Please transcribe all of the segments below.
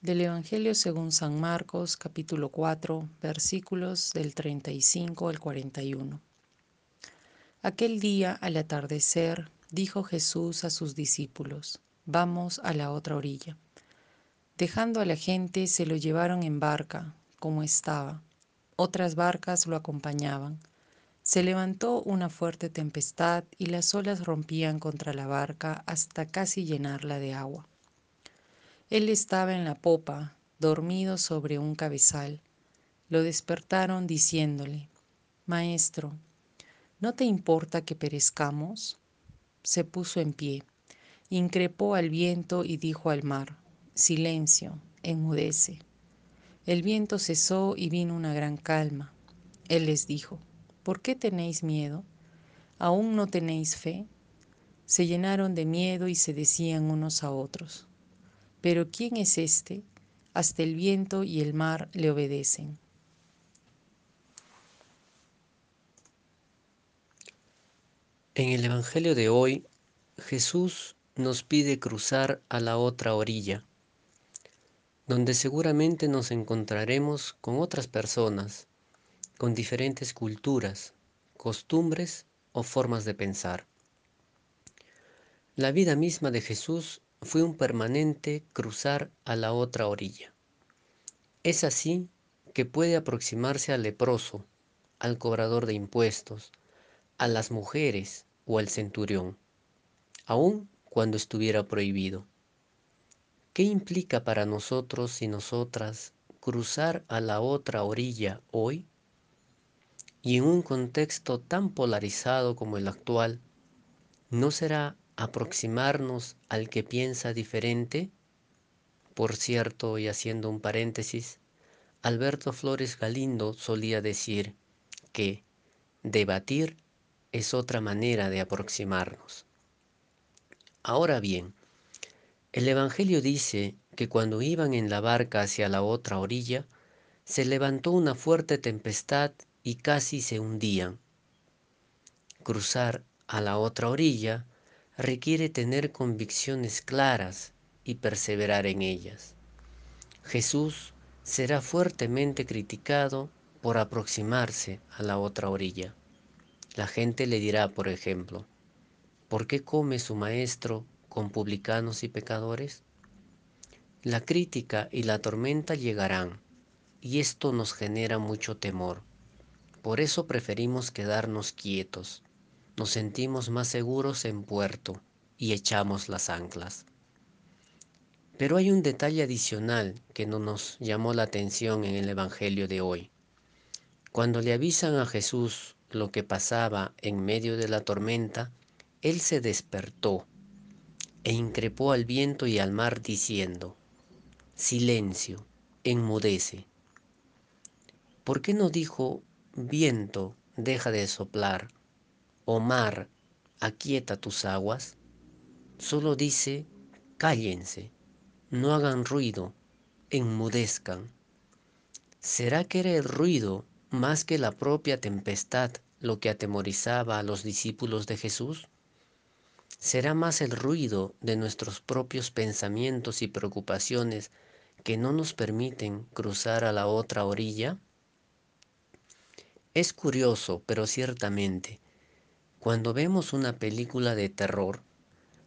Del Evangelio según San Marcos capítulo 4 versículos del 35 al 41. Aquel día al atardecer dijo Jesús a sus discípulos, Vamos a la otra orilla. Dejando a la gente se lo llevaron en barca, como estaba. Otras barcas lo acompañaban. Se levantó una fuerte tempestad y las olas rompían contra la barca hasta casi llenarla de agua. Él estaba en la popa, dormido sobre un cabezal. Lo despertaron diciéndole, Maestro, ¿no te importa que perezcamos? Se puso en pie, increpó al viento y dijo al mar, Silencio, enmudece. El viento cesó y vino una gran calma. Él les dijo, ¿por qué tenéis miedo? ¿Aún no tenéis fe? Se llenaron de miedo y se decían unos a otros, pero ¿quién es este? Hasta el viento y el mar le obedecen. En el Evangelio de hoy, Jesús nos pide cruzar a la otra orilla, donde seguramente nos encontraremos con otras personas, con diferentes culturas, costumbres o formas de pensar. La vida misma de Jesús fue un permanente cruzar a la otra orilla. Es así que puede aproximarse al leproso, al cobrador de impuestos, a las mujeres o al centurión, aun cuando estuviera prohibido. ¿Qué implica para nosotros y nosotras cruzar a la otra orilla hoy? Y en un contexto tan polarizado como el actual, ¿no será aproximarnos al que piensa diferente? Por cierto, y haciendo un paréntesis, Alberto Flores Galindo solía decir que debatir es otra manera de aproximarnos. Ahora bien, el Evangelio dice que cuando iban en la barca hacia la otra orilla, se levantó una fuerte tempestad y casi se hundían. Cruzar a la otra orilla requiere tener convicciones claras y perseverar en ellas. Jesús será fuertemente criticado por aproximarse a la otra orilla. La gente le dirá, por ejemplo, ¿por qué come su maestro con publicanos y pecadores? La crítica y la tormenta llegarán, y esto nos genera mucho temor. Por eso preferimos quedarnos quietos, nos sentimos más seguros en puerto y echamos las anclas. Pero hay un detalle adicional que no nos llamó la atención en el Evangelio de hoy. Cuando le avisan a Jesús lo que pasaba en medio de la tormenta, él se despertó e increpó al viento y al mar diciendo, Silencio, enmudece. ¿Por qué no dijo, viento, deja de soplar? O mar, aquieta tus aguas, solo dice, cállense, no hagan ruido, enmudezcan. ¿Será que era el ruido más que la propia tempestad lo que atemorizaba a los discípulos de Jesús? ¿Será más el ruido de nuestros propios pensamientos y preocupaciones que no nos permiten cruzar a la otra orilla? Es curioso, pero ciertamente, cuando vemos una película de terror,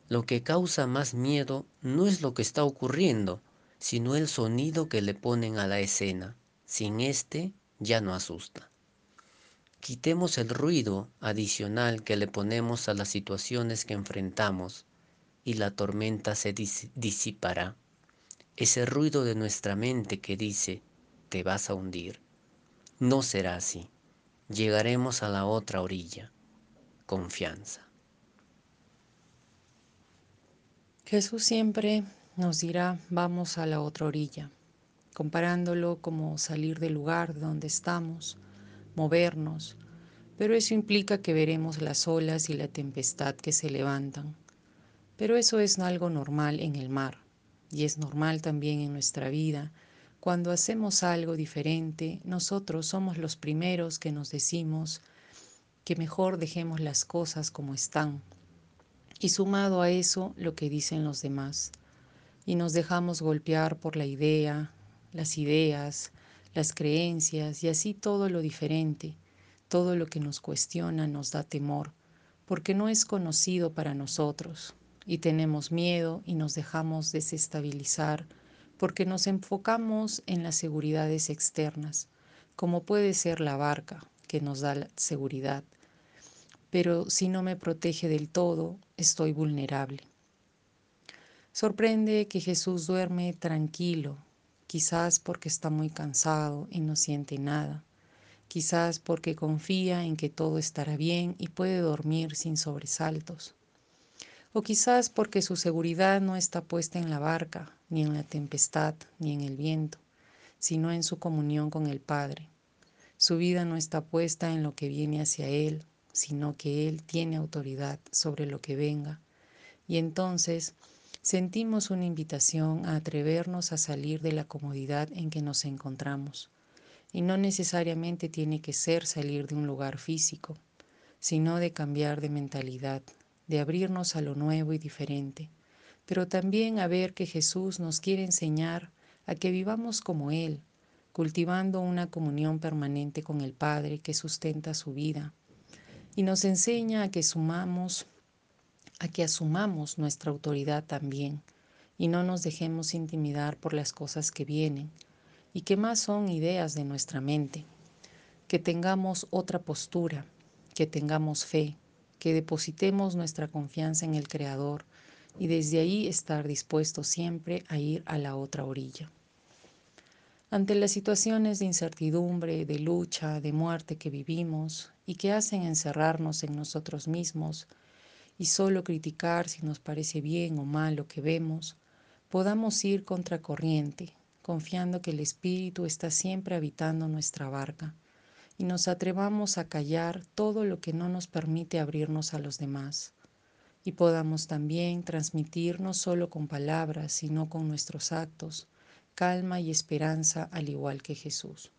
lo que causa más miedo no es lo que está ocurriendo, sino el sonido que le ponen a la escena. Sin este ya no asusta. Quitemos el ruido adicional que le ponemos a las situaciones que enfrentamos y la tormenta se disipará. Ese ruido de nuestra mente que dice, te vas a hundir. No será así. Llegaremos a la otra orilla confianza. Jesús siempre nos dirá, vamos a la otra orilla, comparándolo como salir del lugar donde estamos, movernos, pero eso implica que veremos las olas y la tempestad que se levantan. Pero eso es algo normal en el mar y es normal también en nuestra vida. Cuando hacemos algo diferente, nosotros somos los primeros que nos decimos, que mejor dejemos las cosas como están. Y sumado a eso, lo que dicen los demás. y nos dejamos golpear por la idea, las ideas, las creencias y así todo lo diferente, todo lo que nos cuestiona nos da temor, porque no es conocido para nosotros y tenemos miedo y nos dejamos desestabilizar porque nos enfocamos en las seguridades externas, como puede ser la barca, que nos da la seguridad. Pero si no me protege del todo, estoy vulnerable. Sorprende que Jesús duerme tranquilo, quizás porque está muy cansado y no siente nada, quizás porque confía en que todo estará bien y puede dormir sin sobresaltos, o quizás porque su seguridad no está puesta en la barca, ni en la tempestad, ni en el viento, sino en su comunión con el Padre. Su vida no está puesta en lo que viene hacia Él, sino que Él tiene autoridad sobre lo que venga. Y entonces sentimos una invitación a atrevernos a salir de la comodidad en que nos encontramos. Y no necesariamente tiene que ser salir de un lugar físico, sino de cambiar de mentalidad, de abrirnos a lo nuevo y diferente, pero también a ver que Jesús nos quiere enseñar a que vivamos como Él, cultivando una comunión permanente con el Padre que sustenta su vida, y nos enseña a que sumamos a que asumamos nuestra autoridad también y no nos dejemos intimidar por las cosas que vienen y que más son ideas de nuestra mente. Que tengamos otra postura, que tengamos fe, que depositemos nuestra confianza en el Creador y desde ahí estar dispuestos siempre a ir a la otra orilla. Ante las situaciones de incertidumbre, de lucha, de muerte que vivimos y que hacen encerrarnos en nosotros mismos, y solo criticar si nos parece bien o mal lo que vemos, podamos ir contracorriente, confiando que el Espíritu está siempre habitando nuestra barca y nos atrevamos a callar todo lo que no nos permite abrirnos a los demás. Y podamos también transmitir no solo con palabras, sino con nuestros actos, calma y esperanza al igual que Jesús.